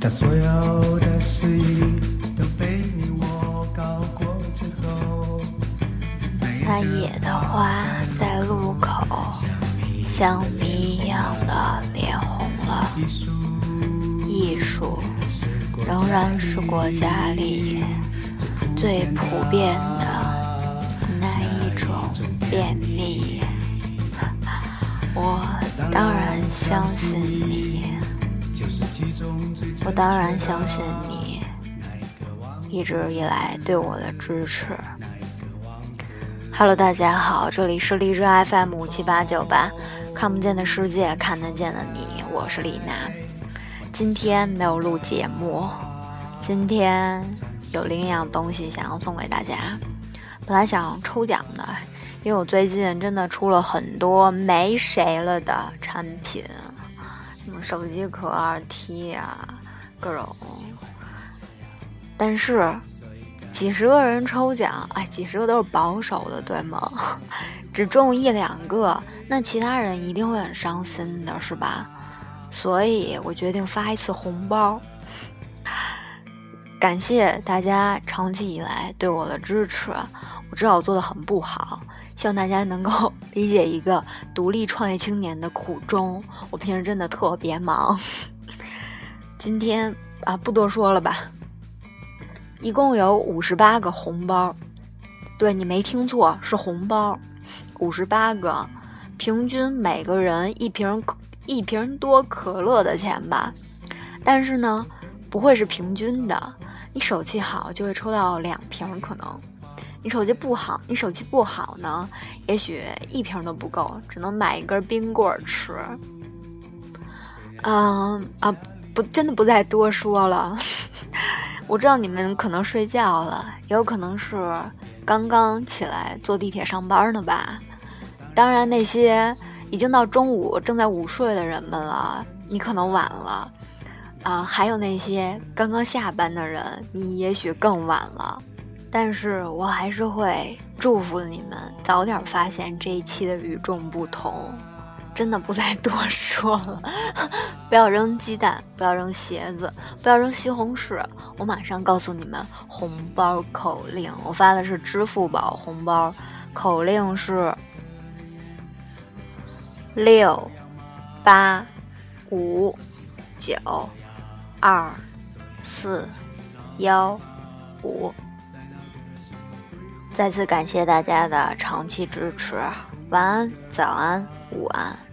当所有的事宜都被你我搞过之后，那野的花在路口，像谜一样的脸红了。艺术仍然是国家里最普遍的那一种便秘。我当然相信你，我当然相信你一直以来对我的支持。Hello，大家好，这里是荔枝 FM 五七八九八，看不见的世界，看得见的你，我是李娜。今天没有录节目，今天有另一样东西想要送给大家。本来想抽奖的，因为我最近真的出了很多没谁了的产品，手机壳、二 T 啊，各种。但是几十个人抽奖，哎，几十个都是保守的，对吗？只中一两个，那其他人一定会很伤心的，是吧？所以我决定发一次红包，感谢大家长期以来对我的支持。我知道我做的很不好，希望大家能够理解一个独立创业青年的苦衷。我平时真的特别忙。今天啊，不多说了吧，一共有五十八个红包，对你没听错，是红包，五十八个，平均每个人一瓶。一瓶多可乐的钱吧，但是呢，不会是平均的。你手气好就会抽到两瓶，可能；你手气不好，你手气不好呢，也许一瓶都不够，只能买一根冰棍吃。嗯啊，不，真的不再多说了。我知道你们可能睡觉了，也有可能是刚刚起来坐地铁上班呢吧。当然那些。已经到中午正在午睡的人们了，你可能晚了，啊，还有那些刚刚下班的人，你也许更晚了，但是我还是会祝福你们早点发现这一期的与众不同，真的不再多说了，不要扔鸡蛋，不要扔鞋子，不要扔西红柿，我马上告诉你们红包口令，我发的是支付宝红包，口令是。六八五九二四幺五，再次感谢大家的长期支持。晚安，早安，午安。